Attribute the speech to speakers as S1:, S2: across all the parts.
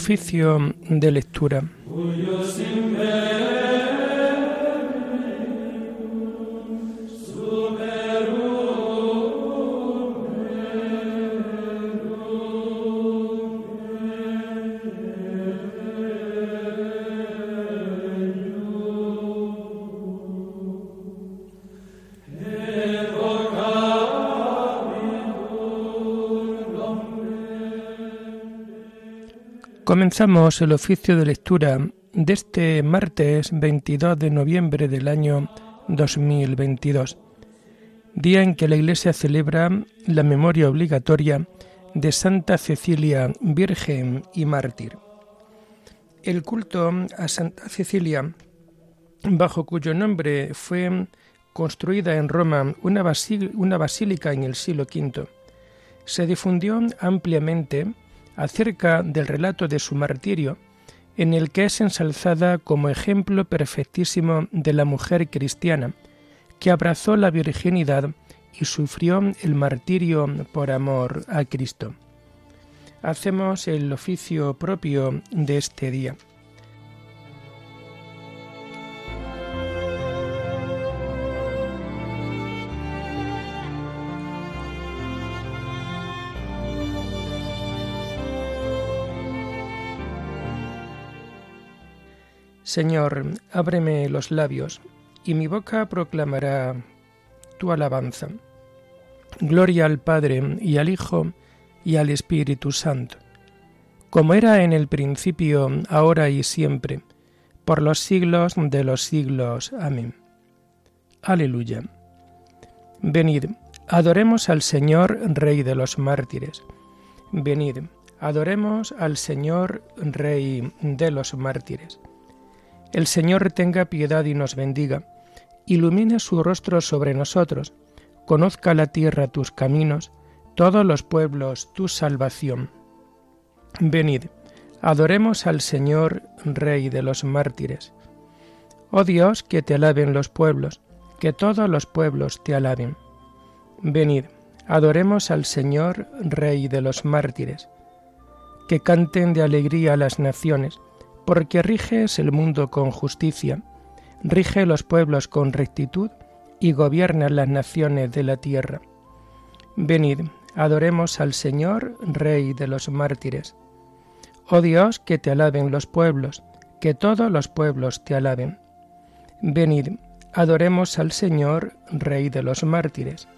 S1: Oficio de lectura. Comenzamos el oficio de lectura de este martes 22 de noviembre del año 2022, día en que la Iglesia celebra la memoria obligatoria de Santa Cecilia, Virgen y Mártir. El culto a Santa Cecilia, bajo cuyo nombre fue construida en Roma una, basílica en el siglo V, se difundió ampliamente acerca del relato de su martirio, en el que es ensalzada como ejemplo perfectísimo de la mujer cristiana, que abrazó la virginidad y sufrió el martirio por amor a Cristo. Hacemos el oficio propio de este día. Señor, ábreme los labios, y mi boca proclamará tu alabanza. Gloria al Padre y al Hijo y al Espíritu Santo, como era en el principio, ahora y siempre, por los siglos de los siglos. Amén. Aleluya. Venid, adoremos al Señor, Rey de los mártires. Venid, adoremos al Señor, Rey de los mártires. El Señor tenga piedad y nos bendiga, ilumine su rostro sobre nosotros, conozca la tierra tus caminos, todos los pueblos tu salvación. Venid, adoremos al Señor, Rey de los mártires. Oh Dios, que te alaben los pueblos, que todos los pueblos te alaben. Venid, adoremos al Señor, Rey de los mártires. Que canten de alegría las naciones, porque riges el mundo con justicia, rige los pueblos con rectitud y gobierna las naciones de la tierra. Venid, adoremos al Señor, Rey de los mártires. Oh Dios, que te alaben los pueblos, que todos los pueblos te alaben. Venid, adoremos al Señor, Rey de los mártires.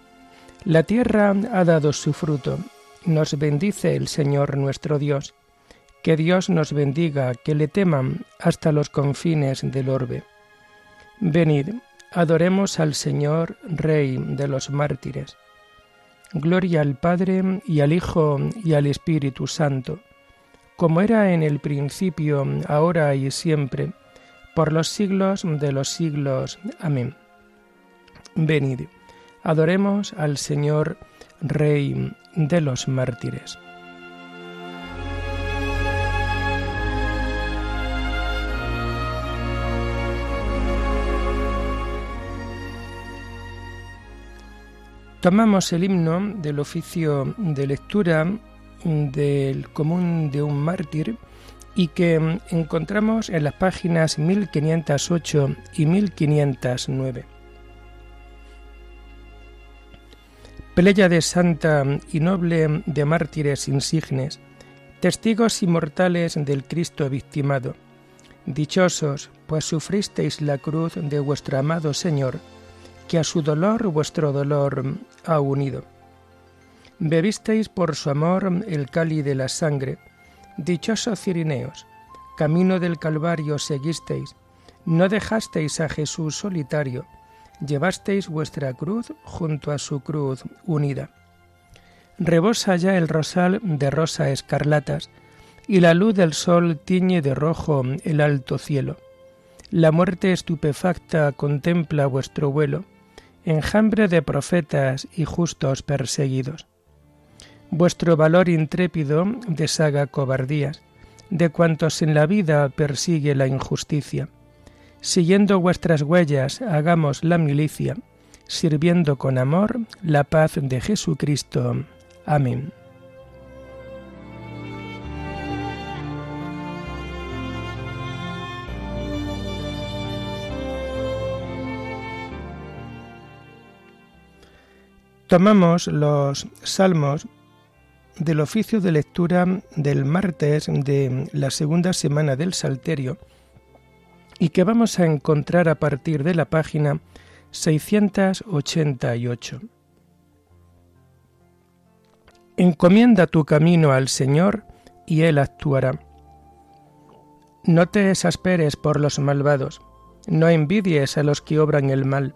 S1: La tierra ha dado su fruto, nos bendice el Señor nuestro Dios que Dios nos bendiga, que le teman hasta los confines del orbe. Venid, adoremos al Señor, Rey de los mártires. Gloria al Padre y al Hijo y al Espíritu Santo, como era en el principio, ahora y siempre, por los siglos de los siglos. Amén. Venid, adoremos al Señor, Rey de los mártires. Tomamos el himno del oficio de lectura del común de un mártir y que encontramos en las páginas 1508 y 1509. de santa y noble de mártires insignes, testigos inmortales del Cristo victimado, dichosos, pues sufristeis la cruz de vuestro amado Señor, que a su dolor vuestro dolor ha unido. Bebisteis por su amor el cáliz de la sangre, dichosos Cirineos, camino del Calvario seguisteis, no dejasteis a Jesús solitario, llevasteis vuestra cruz junto a su cruz unida. Rebosa ya el rosal de rosa escarlatas, y la luz del sol tiñe de rojo el alto cielo. La muerte estupefacta contempla vuestro vuelo, enjambre de profetas y justos perseguidos. Vuestro valor intrépido deshaga cobardías, de cuantos en la vida persigue la injusticia. Siguiendo vuestras huellas, hagamos la milicia, sirviendo con amor la paz de Jesucristo. Amén. Tomamos los salmos del oficio de lectura del martes de la segunda semana del Salterio y que vamos a encontrar a partir de la página 688. Encomienda tu camino al Señor y Él actuará. No te exasperes por los malvados, no envidies a los que obran el mal.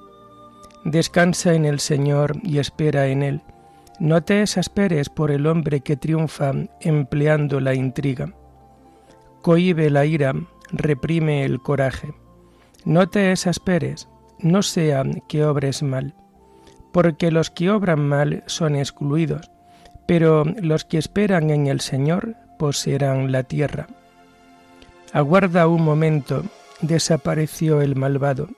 S1: Descansa en el Señor y espera en Él. No te exasperes por el hombre que triunfa empleando la intriga. Cohibe la ira, reprime el coraje. No te exasperes, no sea que obres mal, porque los que obran mal son excluidos pero los que esperan en el Señor poseerán la tierra. Aguarda un momento, desapareció el malvado.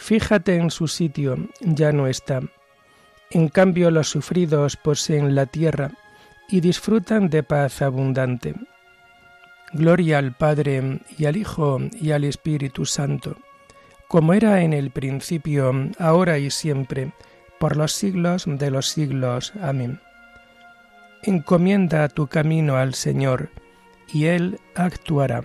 S1: Fíjate en su sitio, ya no está. En cambio los sufridos poseen la tierra y disfrutan de paz abundante. Gloria al Padre y al Hijo y al Espíritu Santo, como era en el principio, ahora y siempre, por los siglos de los siglos. Amén. Encomienda tu camino al Señor, y Él actuará.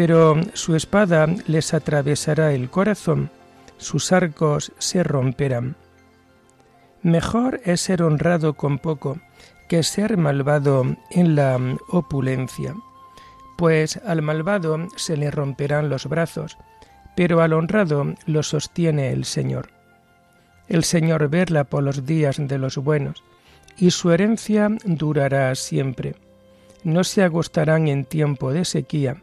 S1: Pero su espada les atravesará el corazón, sus arcos se romperán. Mejor es ser honrado con poco que ser malvado en la opulencia pues al malvado se le romperán los brazos, pero al honrado lo sostiene el Señor. El Señor verla por los días de los buenos, y su herencia durará siempre. No se agostarán en tiempo de sequía,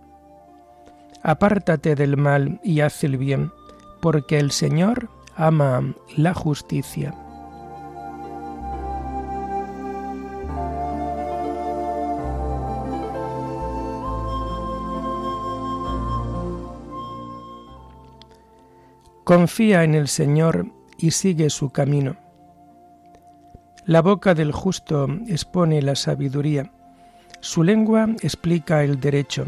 S1: Apártate del mal y haz el bien, porque el Señor ama la justicia. Confía en el Señor y sigue su camino. La boca del justo expone la sabiduría, su lengua explica el derecho.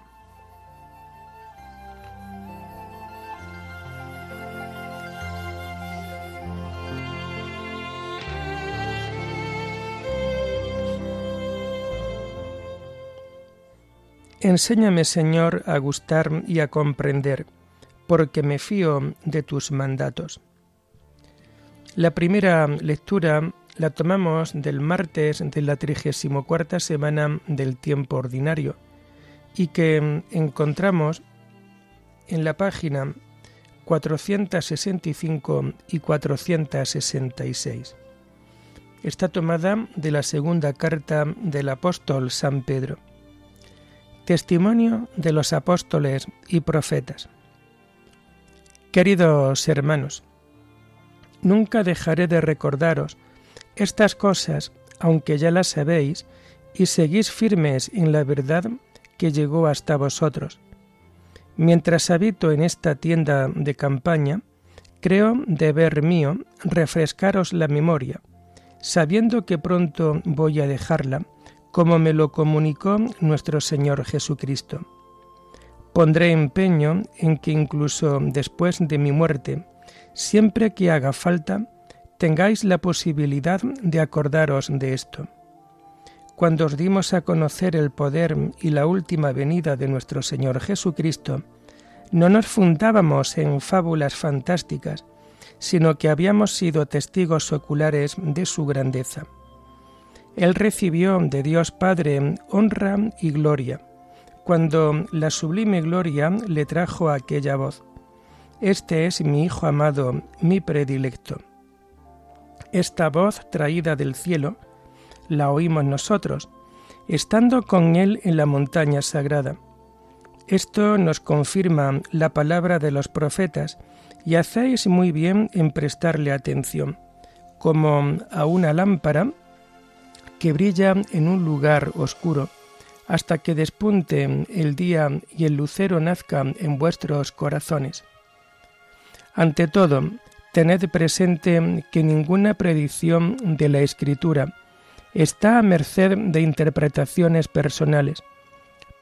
S1: Enséñame, Señor, a gustar y a comprender, porque me fío de tus mandatos. La primera lectura la tomamos del martes de la 34 semana del tiempo ordinario y que encontramos en la página 465 y 466. Está tomada de la segunda carta del apóstol San Pedro. Testimonio de los apóstoles y profetas. Queridos hermanos, nunca dejaré de recordaros estas cosas, aunque ya las sabéis, y seguís firmes en la verdad que llegó hasta vosotros. Mientras habito en esta tienda de campaña, creo deber mío refrescaros la memoria, sabiendo que pronto voy a dejarla, como me lo comunicó nuestro Señor Jesucristo. Pondré empeño en que incluso después de mi muerte, siempre que haga falta, tengáis la posibilidad de acordaros de esto. Cuando os dimos a conocer el poder y la última venida de nuestro Señor Jesucristo, no nos fundábamos en fábulas fantásticas, sino que habíamos sido testigos oculares de su grandeza. Él recibió de Dios Padre honra y gloria, cuando la sublime gloria le trajo aquella voz. Este es mi Hijo amado, mi predilecto. Esta voz traída del cielo la oímos nosotros, estando con Él en la montaña sagrada. Esto nos confirma la palabra de los profetas, y hacéis muy bien en prestarle atención, como a una lámpara que brilla en un lugar oscuro, hasta que despunte el día y el lucero nazca en vuestros corazones. Ante todo, tened presente que ninguna predicción de la Escritura está a merced de interpretaciones personales,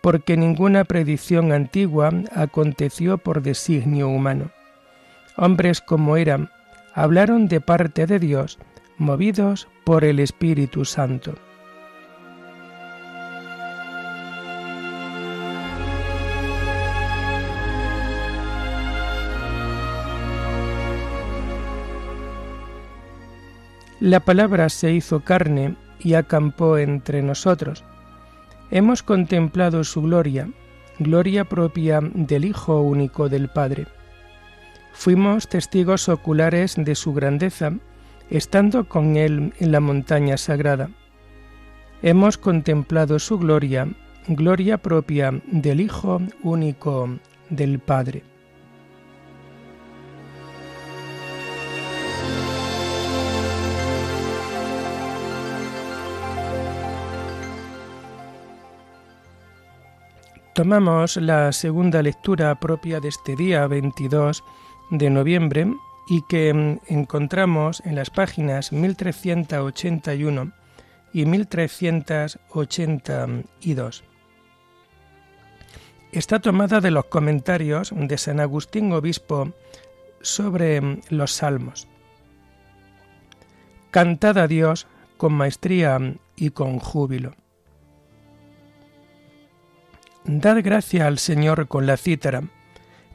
S1: porque ninguna predicción antigua aconteció por designio humano. Hombres como eran, hablaron de parte de Dios, movidos por el Espíritu Santo. La palabra se hizo carne y acampó entre nosotros. Hemos contemplado su gloria, gloria propia del Hijo único del Padre. Fuimos testigos oculares de su grandeza estando con Él en la montaña sagrada. Hemos contemplado su gloria, gloria propia del Hijo único del Padre. Tomamos la segunda lectura propia de este día 22 de noviembre y que mm, encontramos en las páginas 1381 y 1382. Está tomada de los comentarios de San Agustín Obispo sobre mm, los salmos. Cantad a Dios con maestría y con júbilo. Dad gracia al Señor con la cítara,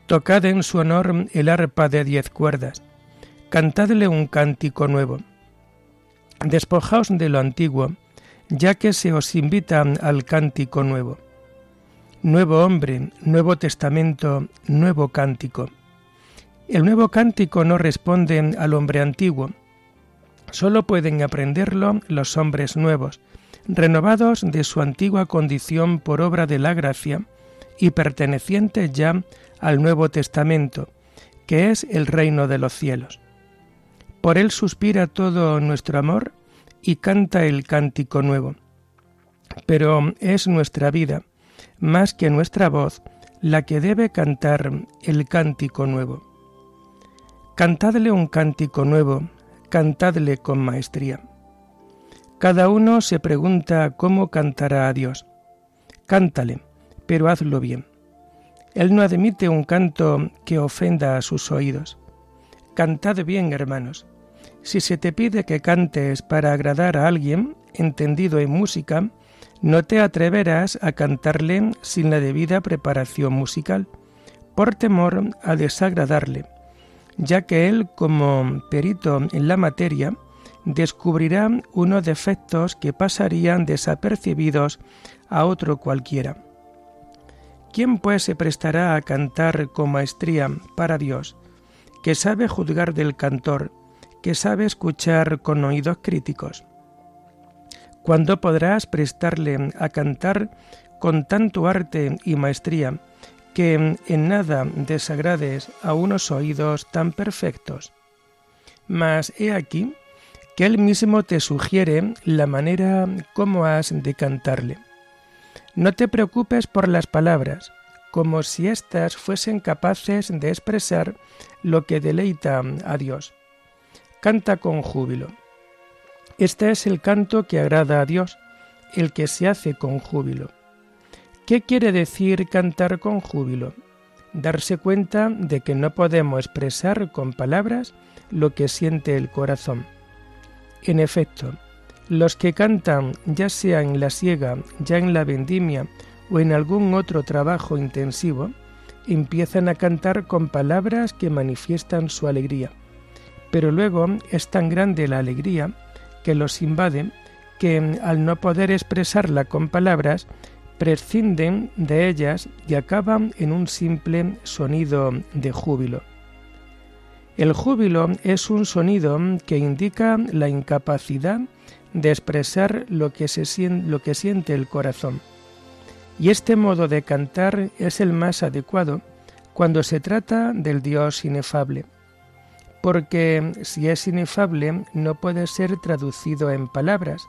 S1: tocad en su honor el arpa de diez cuerdas, cantadle un cántico nuevo. Despojaos de lo antiguo, ya que se os invita al cántico nuevo. Nuevo hombre, nuevo testamento, nuevo cántico. El nuevo cántico no responde al hombre antiguo, solo pueden aprenderlo los hombres nuevos, renovados de su antigua condición por obra de la gracia y pertenecientes ya al Nuevo Testamento, que es el reino de los cielos. Por él suspira todo nuestro amor y canta el cántico nuevo. Pero es nuestra vida, más que nuestra voz, la que debe cantar el cántico nuevo. Cantadle un cántico nuevo, cantadle con maestría. Cada uno se pregunta cómo cantará a Dios. Cántale, pero hazlo bien. Él no admite un canto que ofenda a sus oídos. Cantad bien, hermanos. Si se te pide que cantes para agradar a alguien, entendido en música, no te atreverás a cantarle sin la debida preparación musical, por temor a desagradarle, ya que él, como perito en la materia, descubrirá unos defectos que pasarían desapercibidos a otro cualquiera. ¿Quién pues se prestará a cantar con maestría para Dios, que sabe juzgar del cantor, que sabe escuchar con oídos críticos? ¿Cuándo podrás prestarle a cantar con tanto arte y maestría que en nada desagrades a unos oídos tan perfectos? Mas he aquí que él mismo te sugiere la manera como has de cantarle. No te preocupes por las palabras, como si éstas fuesen capaces de expresar lo que deleita a Dios. Canta con júbilo. Este es el canto que agrada a Dios, el que se hace con júbilo. ¿Qué quiere decir cantar con júbilo? Darse cuenta de que no podemos expresar con palabras lo que siente el corazón. En efecto, los que cantan, ya sea en la siega, ya en la vendimia o en algún otro trabajo intensivo, empiezan a cantar con palabras que manifiestan su alegría. Pero luego es tan grande la alegría que los invade que al no poder expresarla con palabras, prescinden de ellas y acaban en un simple sonido de júbilo. El júbilo es un sonido que indica la incapacidad de expresar lo que, se siente el corazón. Y este modo de cantar es el más adecuado cuando se trata del Dios inefable, porque si es inefable no puede ser traducido en palabras,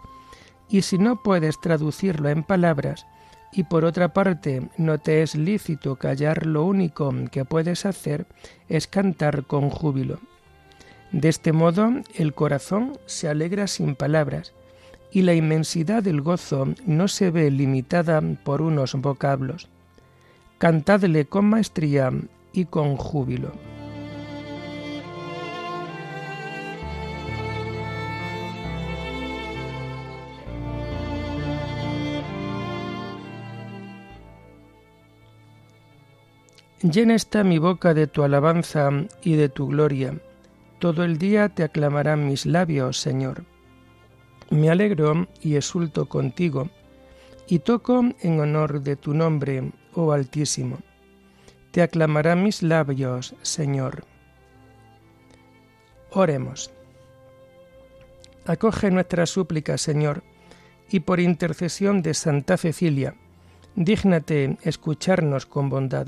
S1: y si no puedes traducirlo en palabras, y por otra parte no te es lícito callar, lo único que puedes hacer es cantar con júbilo. De este modo el corazón se alegra sin palabras y la inmensidad del gozo no se ve limitada por unos vocablos. Cantadle con maestría y con júbilo. Llena está mi boca de tu alabanza y de tu gloria. Todo el día te aclamarán mis labios, Señor. Me alegro y exulto contigo, y toco en honor de tu nombre, oh Altísimo. Te aclamarán mis labios, Señor. Oremos. Acoge nuestra súplica, Señor, y por intercesión de Santa Cecilia, dígnate escucharnos con bondad